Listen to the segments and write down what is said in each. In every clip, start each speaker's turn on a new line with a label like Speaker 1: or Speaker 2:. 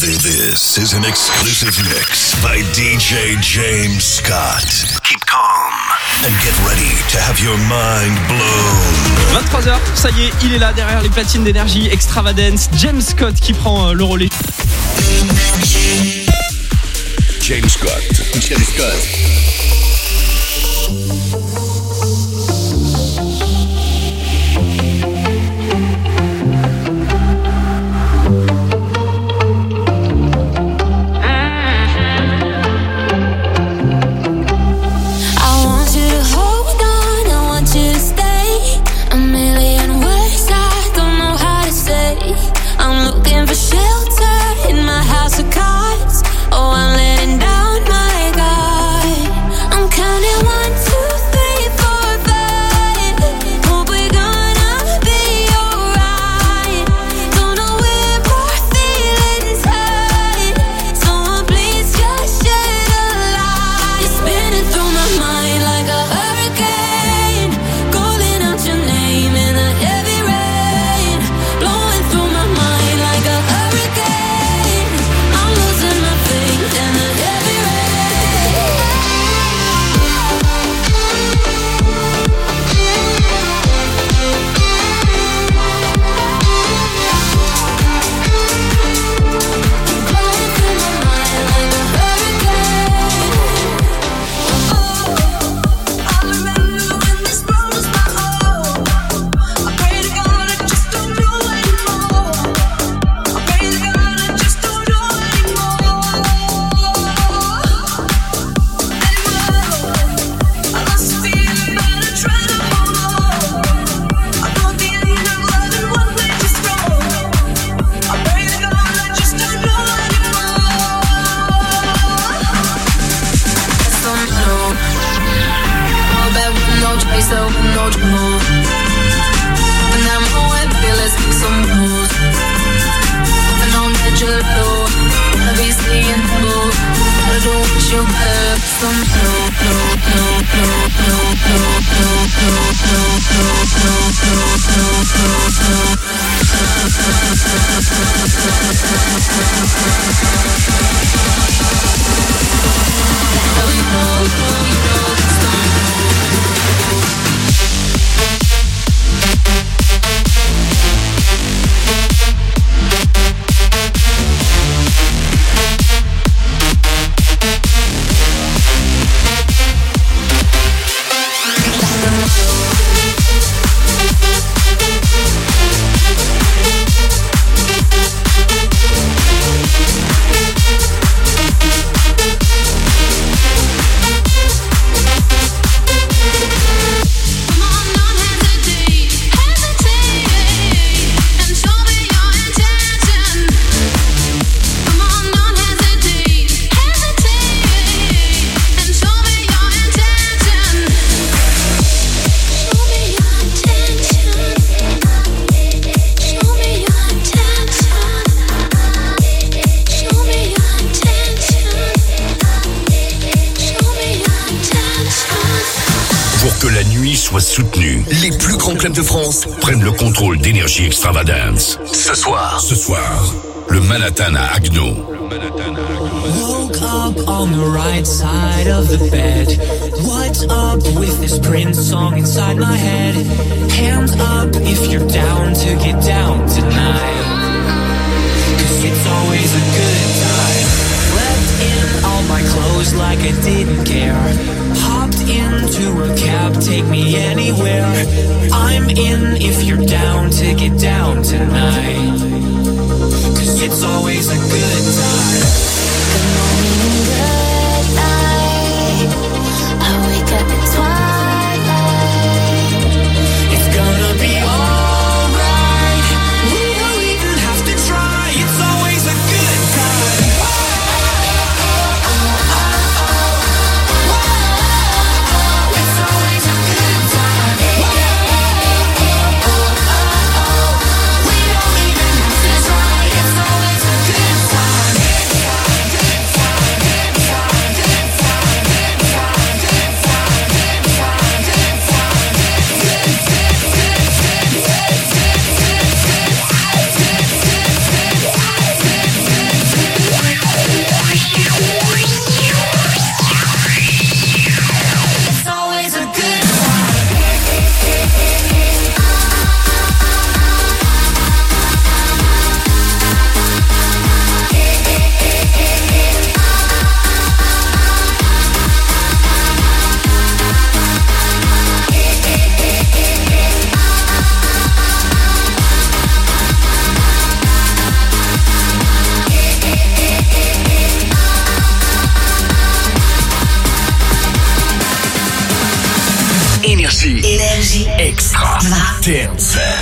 Speaker 1: This is an exclusive mix by DJ James Scott. Keep calm and get ready to have your mind blown.
Speaker 2: 23h, ça y est, il est là derrière les platines d'énergie Extravagance. James Scott qui prend euh, le relais.
Speaker 1: James Scott.
Speaker 3: James Scott.
Speaker 1: Extravagance. Ce soir. Ce soir. Le Manhattan à Agno.
Speaker 4: Woke up on the right side of the bed. What's up with this Prince song inside my head? Hands up if you're down to get down tonight. Cause it's always a good time. Left in all my clothes like I didn't care into a cab, take me anywhere. I'm in if you're down to get down tonight. Cause it's always a good time.
Speaker 5: Extra. Dance.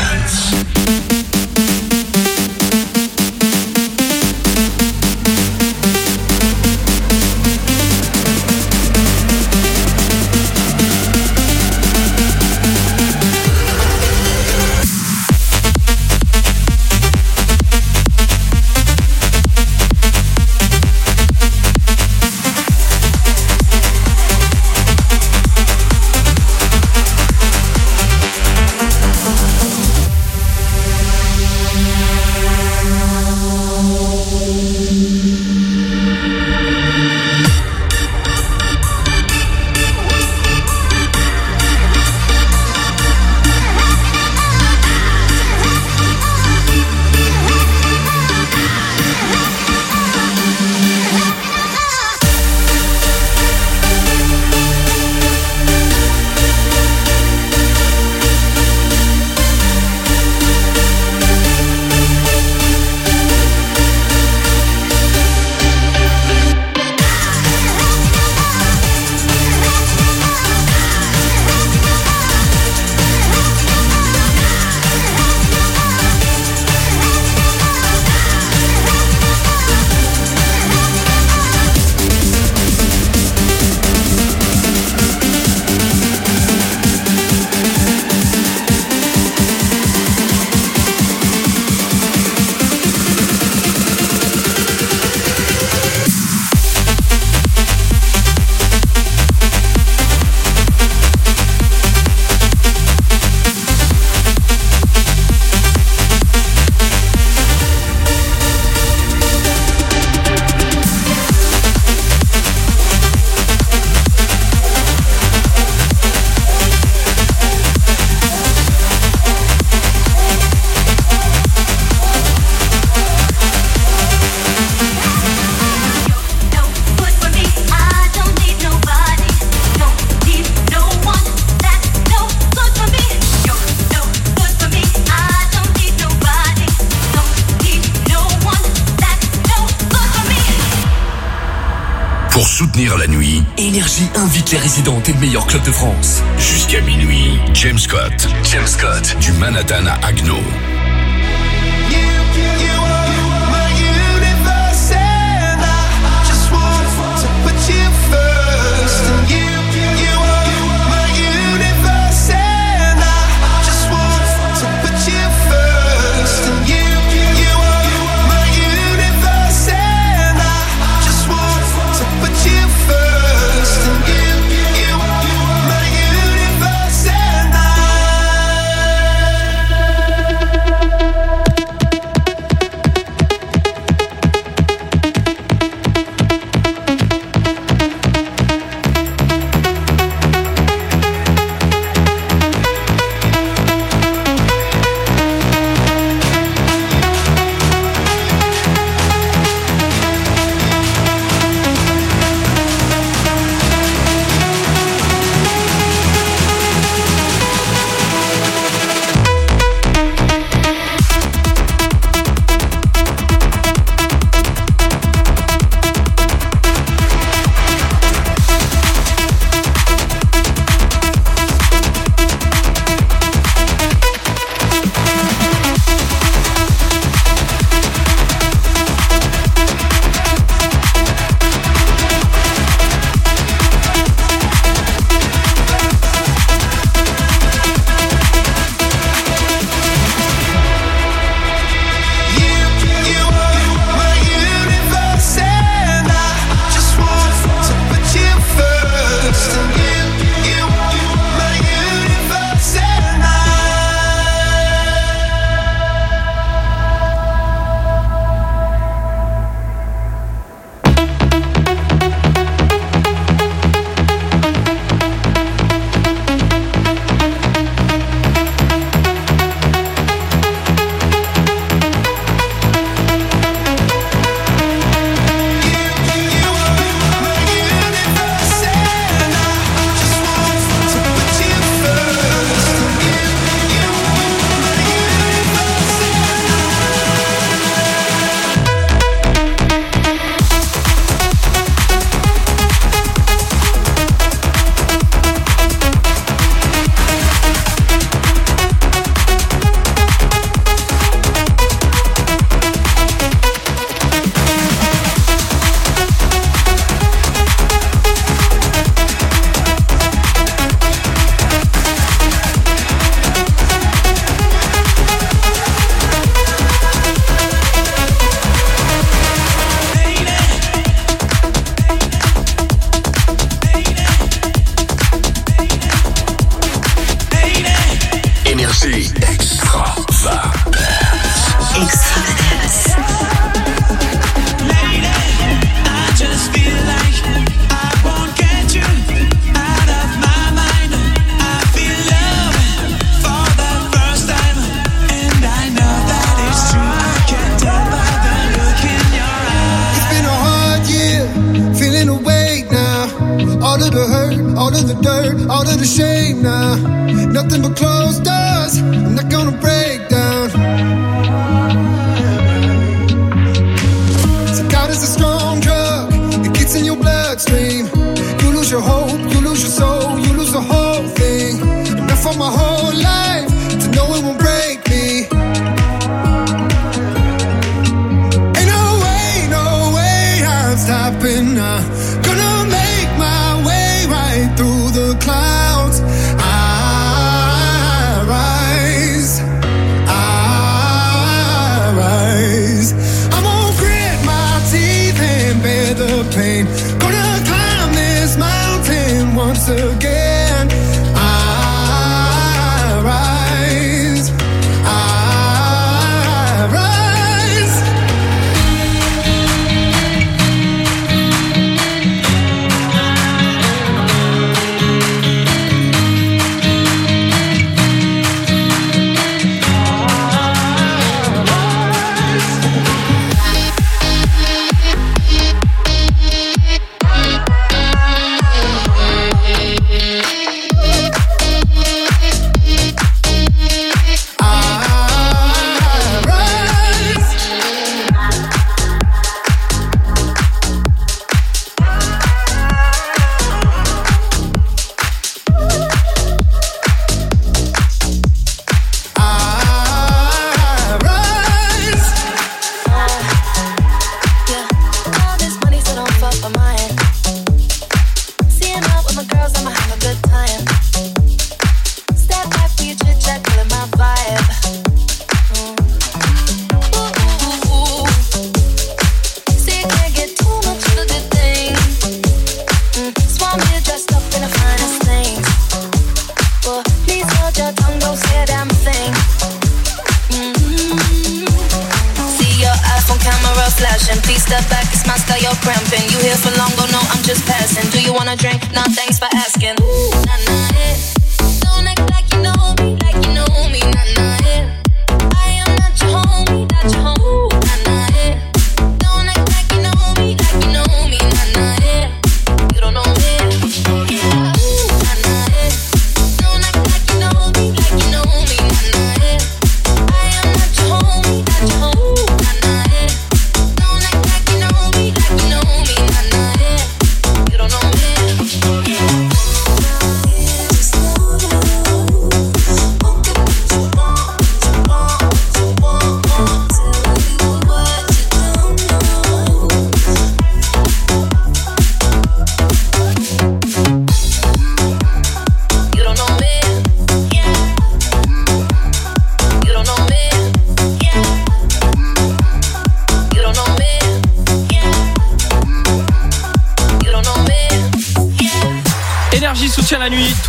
Speaker 5: Les résidents des meilleurs clubs de France. Jusqu'à minuit, James Scott. James Scott. Du Manhattan à Agno.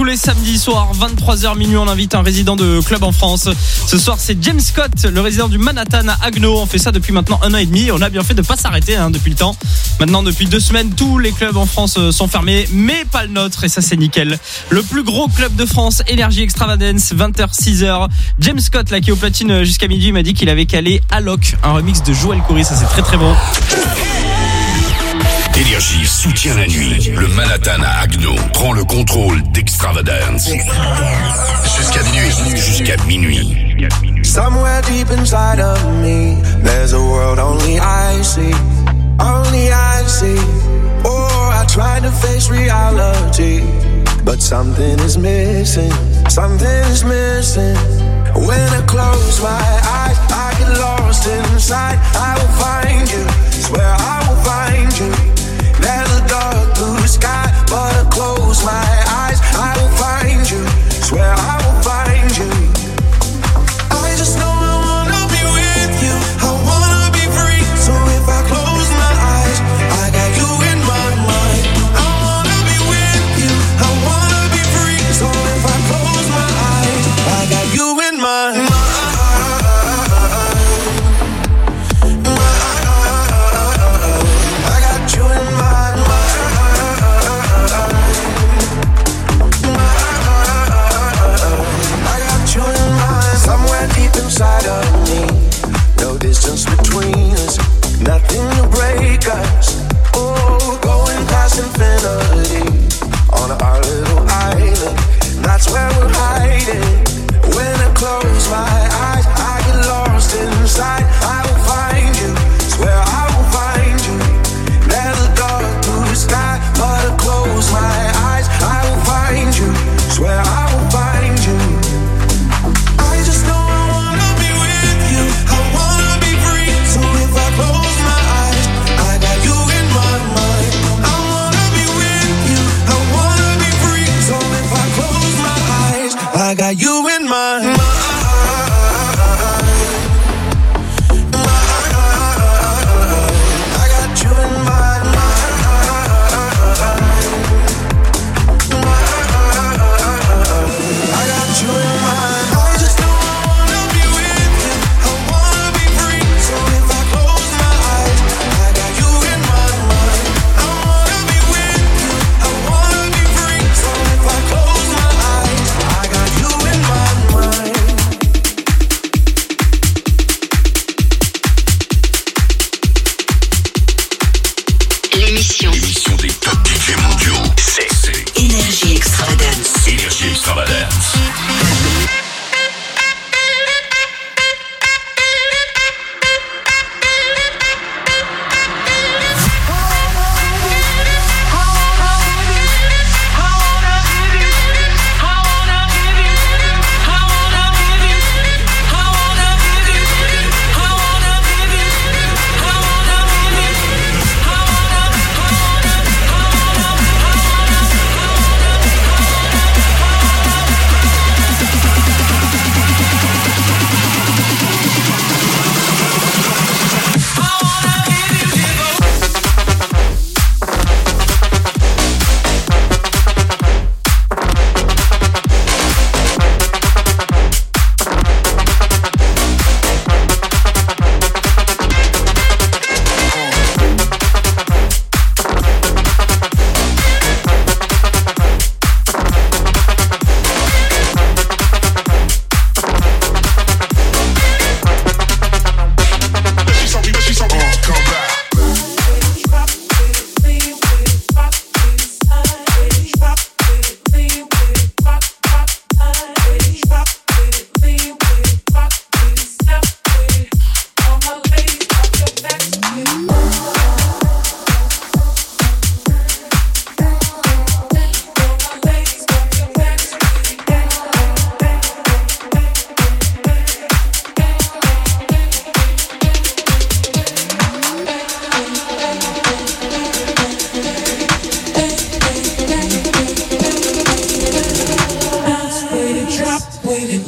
Speaker 2: les samedis soirs, 23h minuit, on invite un résident de club en France. Ce soir, c'est James Scott, le résident du Manhattan à Agno. On fait ça depuis maintenant un an et demi. On a bien fait de ne pas s'arrêter hein, depuis le temps. Maintenant, depuis deux semaines, tous les clubs en France euh, sont fermés, mais pas le nôtre. Et ça, c'est nickel. Le plus gros club de France, Énergie Extravagance, 20h, 6h. James Scott, là, qui est au platine euh, jusqu'à midi, m'a dit qu'il avait calé Alok, un remix de Joël Coury. Ça, c'est très très bon.
Speaker 1: Énergie soutient la nuit. Le Manhattan à Agno prend le contrôle d'Extravagance. Jusqu'à minuit. Jusqu'à minuit.
Speaker 6: Somewhere deep inside of me, there's a world only I see. Only I see. Oh, I try to face reality. But something is missing. Something is missing. When I close my eyes, I get lost inside. I will find you. Swear I will find you. close my eyes, I will find you. Swear I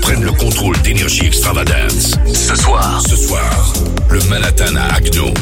Speaker 1: Prennent le contrôle d'Énergie Extravagance. Ce soir, ce soir, le Manhattan à Agno.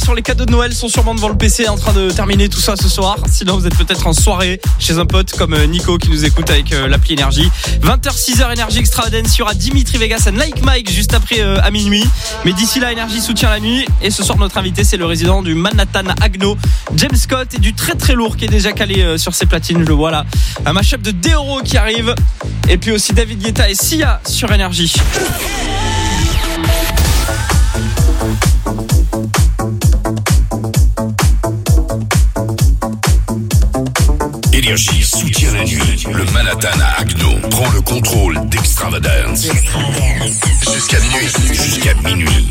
Speaker 2: Sur les cadeaux de Noël sont sûrement devant le PC en train de terminer tout ça ce soir. Sinon, vous êtes peut-être en soirée chez un pote comme euh, Nico qui nous écoute avec euh, l'appli Énergie. 20h, 6h, Énergie Extravagance. Il y Dimitri Vegas and Like Mike juste après euh, à minuit. Mais d'ici là, Énergie soutient la nuit. Et ce soir, notre invité, c'est le résident du Manhattan Agno, James Scott, et du très très lourd qui est déjà calé sur ses platines. Je le vois là. Un mashup de Deoro qui arrive. Et puis aussi David Guetta et Sia sur Énergie.
Speaker 1: Énergie soutient la nuit. Le Manhattan à Agno prend le contrôle d'Extravagance. Jusqu'à minuit. Jusqu'à minuit.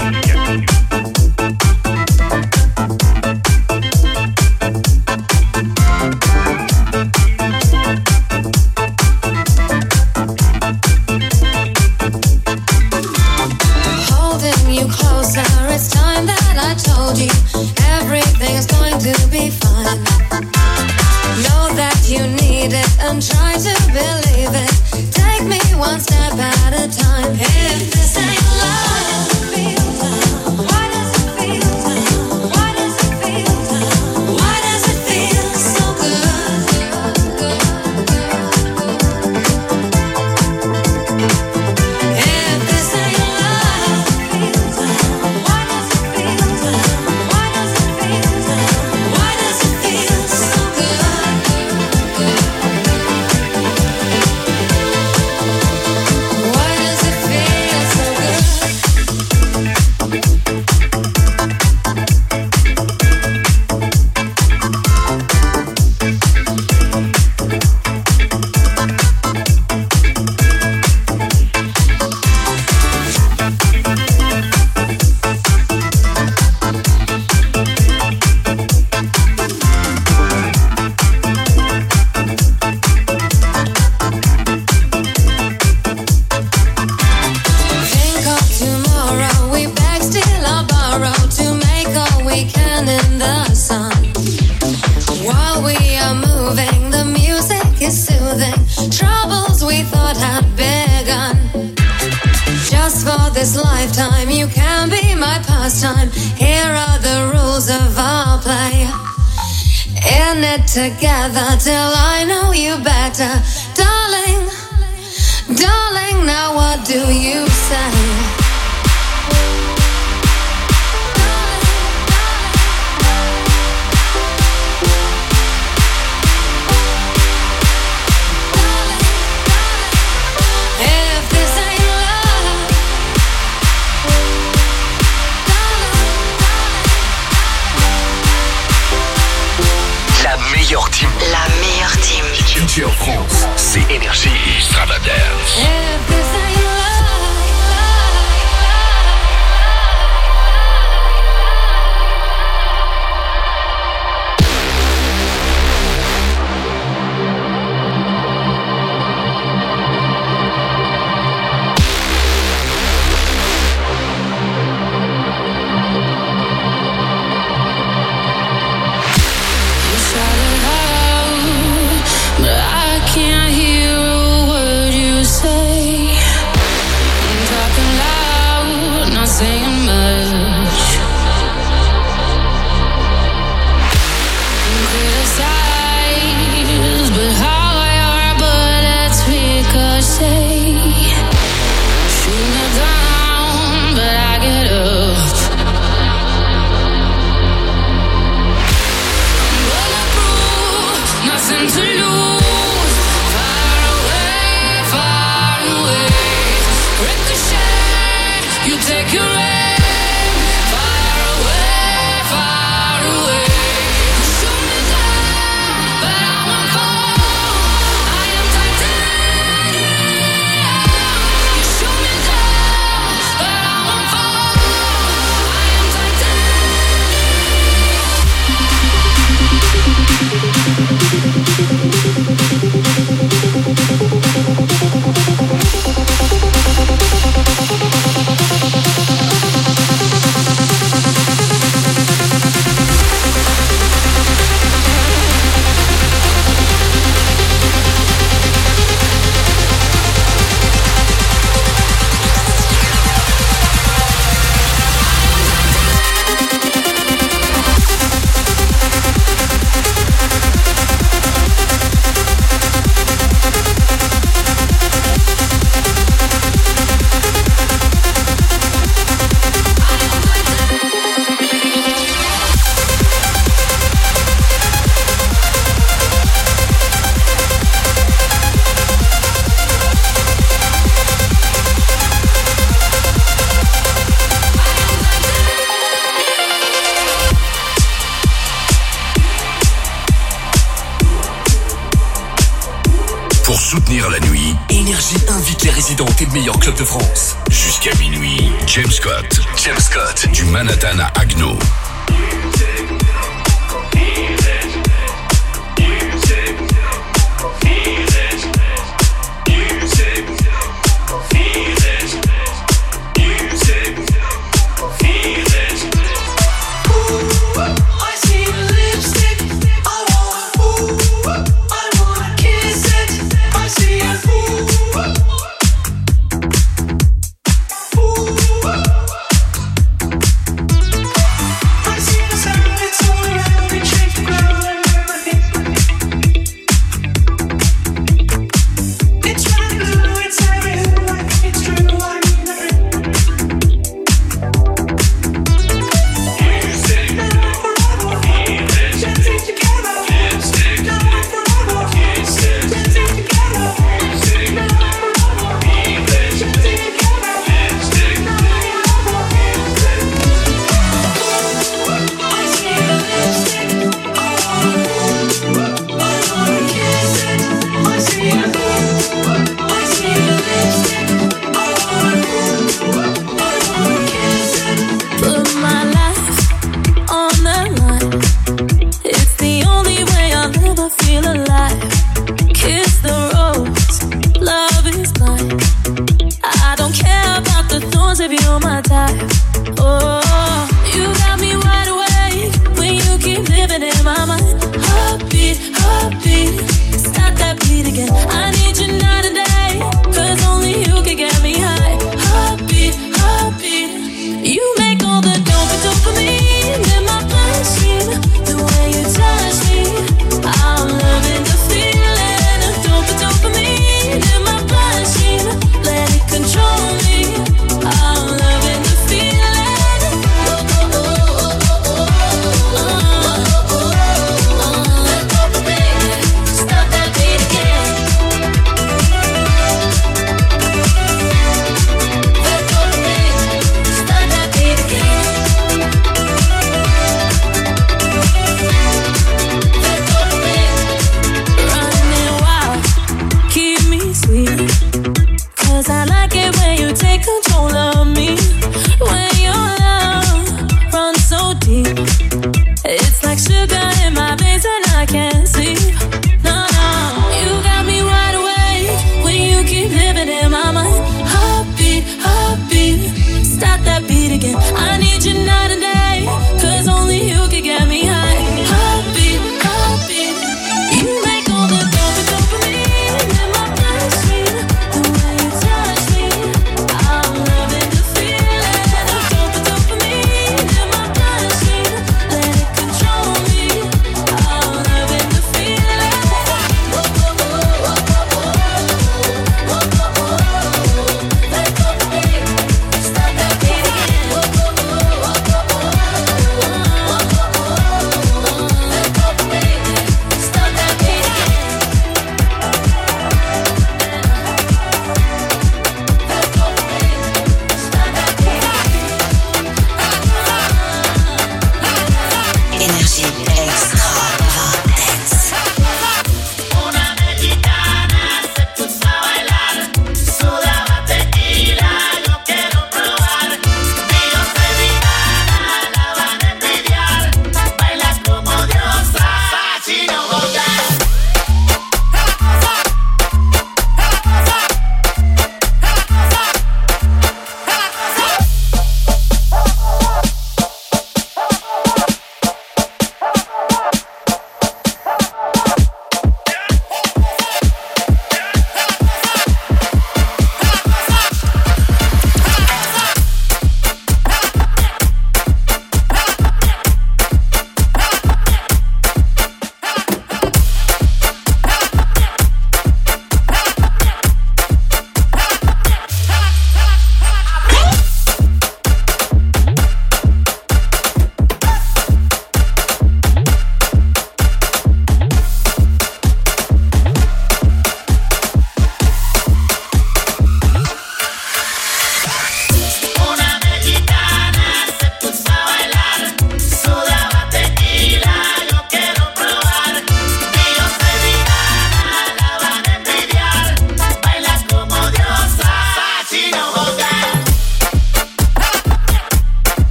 Speaker 7: Meilleurs clubs de France.
Speaker 8: jusqu'à minuit, James Scott. James Scott. Du Manhattan à Agno.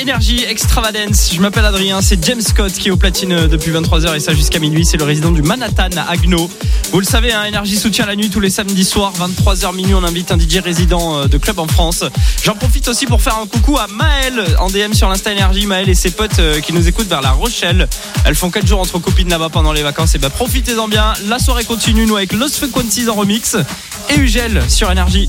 Speaker 2: Énergie Extravagance. Je m'appelle Adrien, c'est James Scott qui est au platine euh, depuis 23h et ça jusqu'à minuit. C'est le résident du Manhattan à Agno. Vous le savez, hein, Énergie soutient la nuit tous les samedis soirs, 23h minuit. On invite un DJ résident euh, de club en France. J'en profite aussi pour faire un coucou à Maël en DM sur l'Insta Énergie. Maël et ses potes euh, qui nous écoutent vers La Rochelle. Elles font 4 jours entre copines là-bas pendant les vacances. Et bah profitez-en bien. La soirée continue, nous avec Los Frequencies en remix et Ugel sur Énergie.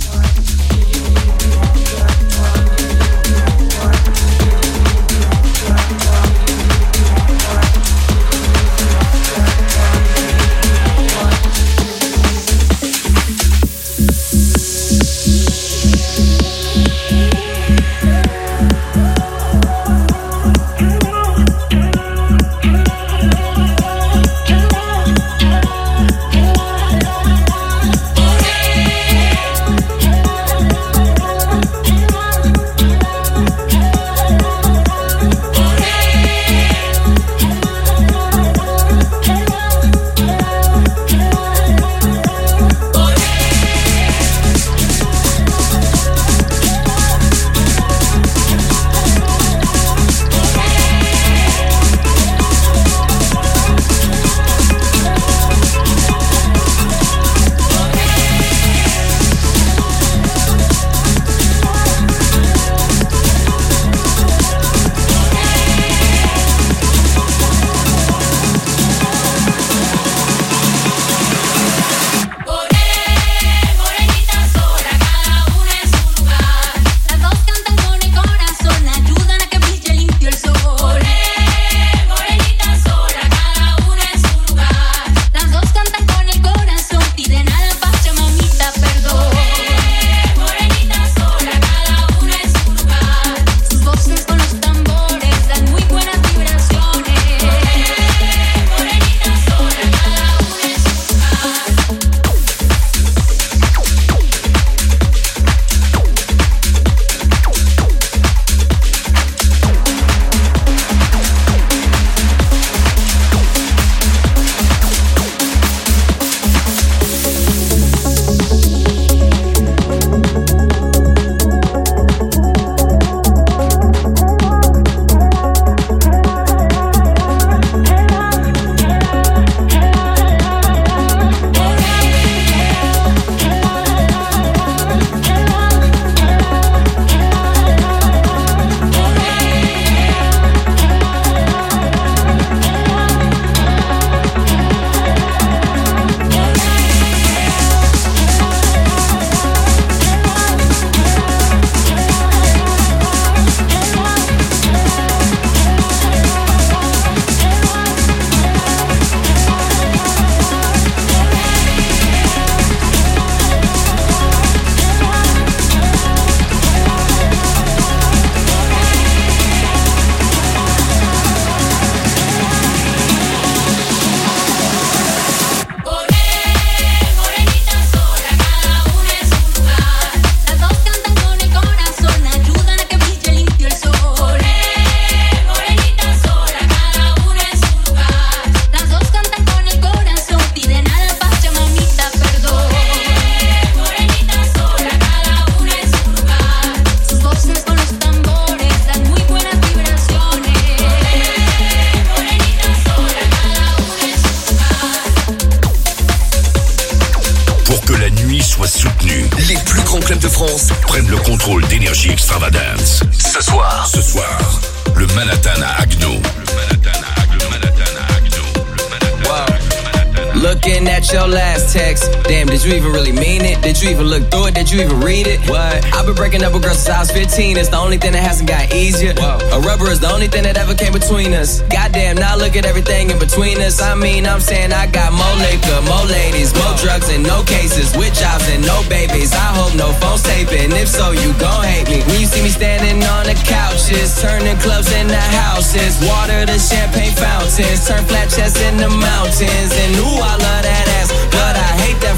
Speaker 9: Only thing that ever came between us. Goddamn, now look at everything in between us. I mean, I'm saying I got more liquor, more ladies, more drugs, and no cases. With jobs and no babies. I hope no phones taping. If so, you gon' hate me. When you see me standing on the couches, turning clubs into houses. Water to champagne fountains, turn flat chests into mountains. And ooh, I love that ass, but I hate that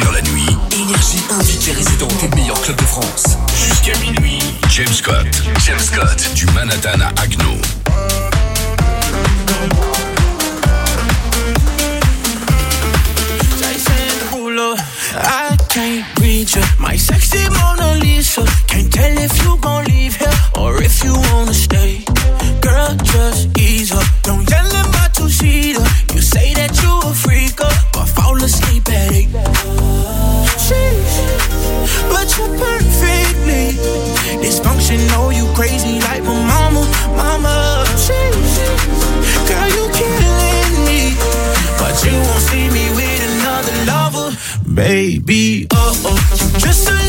Speaker 1: La nuit,
Speaker 7: Énergie invite les résidents des meilleurs clubs de France.
Speaker 1: jusqu'à minuit, James Scott. James Scott. Du Manhattan à Agno.
Speaker 10: Can't you, my sexy Mona Lisa. Crazy like my mama, mama. Sheesh, girl, you killing me, but you won't see me with another lover, baby. Oh oh, just.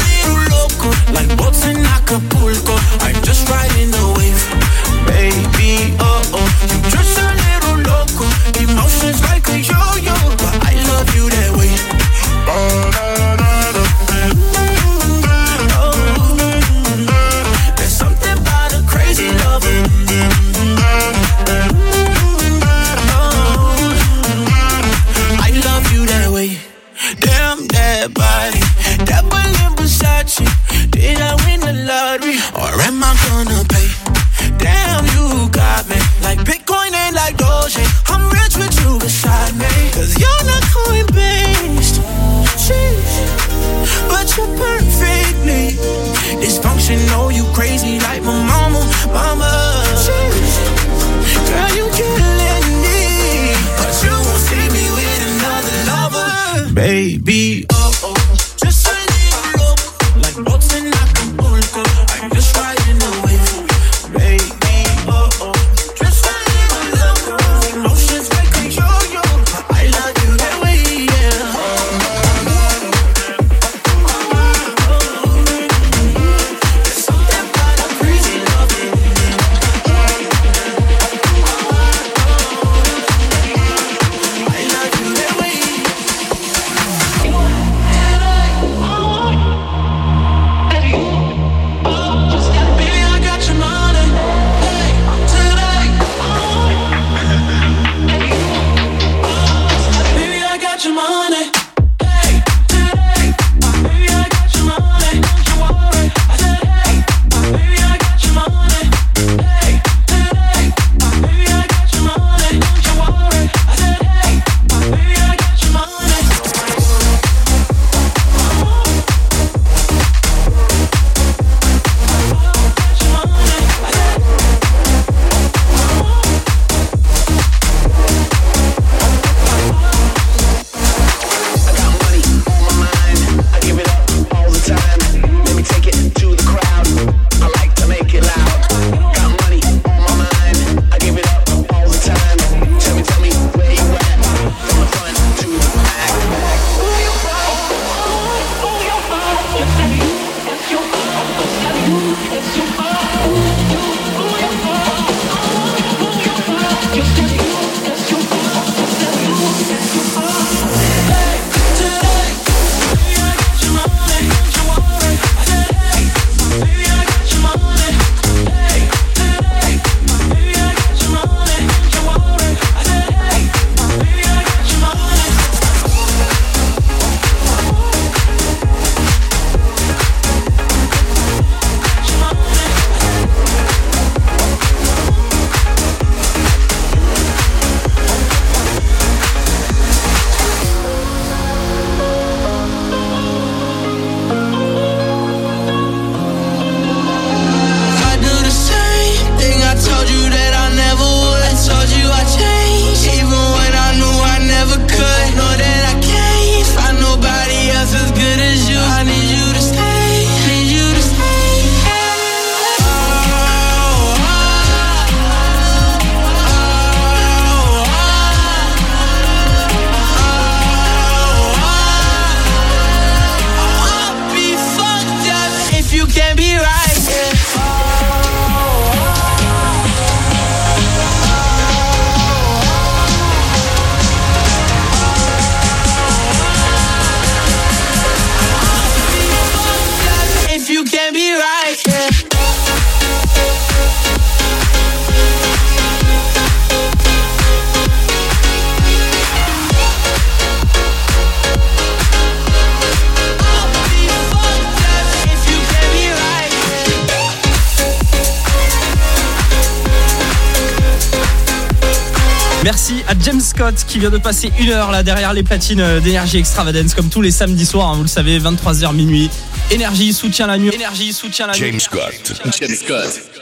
Speaker 2: qui vient de passer une heure là derrière les platines euh, d'énergie extravagance comme tous les samedis soirs, hein, vous le savez, 23h minuit. Énergie soutient la nuit. Énergie soutient la nuit.
Speaker 1: James Scott.
Speaker 7: James Scott.